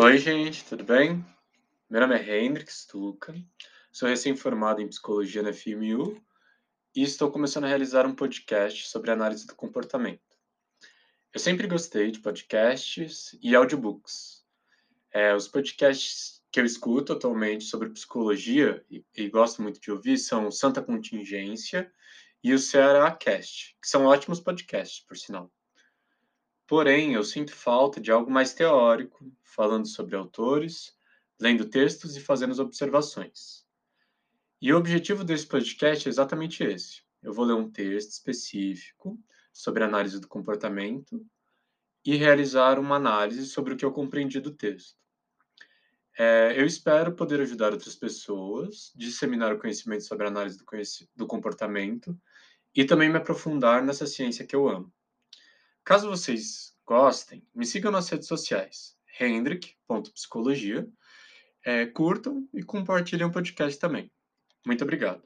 Oi, gente, tudo bem? Meu nome é Hendrix Tuca, sou recém-formado em psicologia na FMU e estou começando a realizar um podcast sobre análise do comportamento. Eu sempre gostei de podcasts e audiobooks. É, os podcasts que eu escuto atualmente sobre psicologia e, e gosto muito de ouvir são Santa Contingência e o Ceará Cast, que são ótimos podcasts, por sinal. Porém, eu sinto falta de algo mais teórico, falando sobre autores, lendo textos e fazendo observações. E o objetivo desse podcast é exatamente esse. Eu vou ler um texto específico sobre análise do comportamento e realizar uma análise sobre o que eu compreendi do texto. É, eu espero poder ajudar outras pessoas, disseminar o conhecimento sobre análise do, do comportamento e também me aprofundar nessa ciência que eu amo. Caso vocês gostem, me sigam nas redes sociais, hendrick.psicologia, é, curtam e compartilhem o podcast também. Muito obrigado.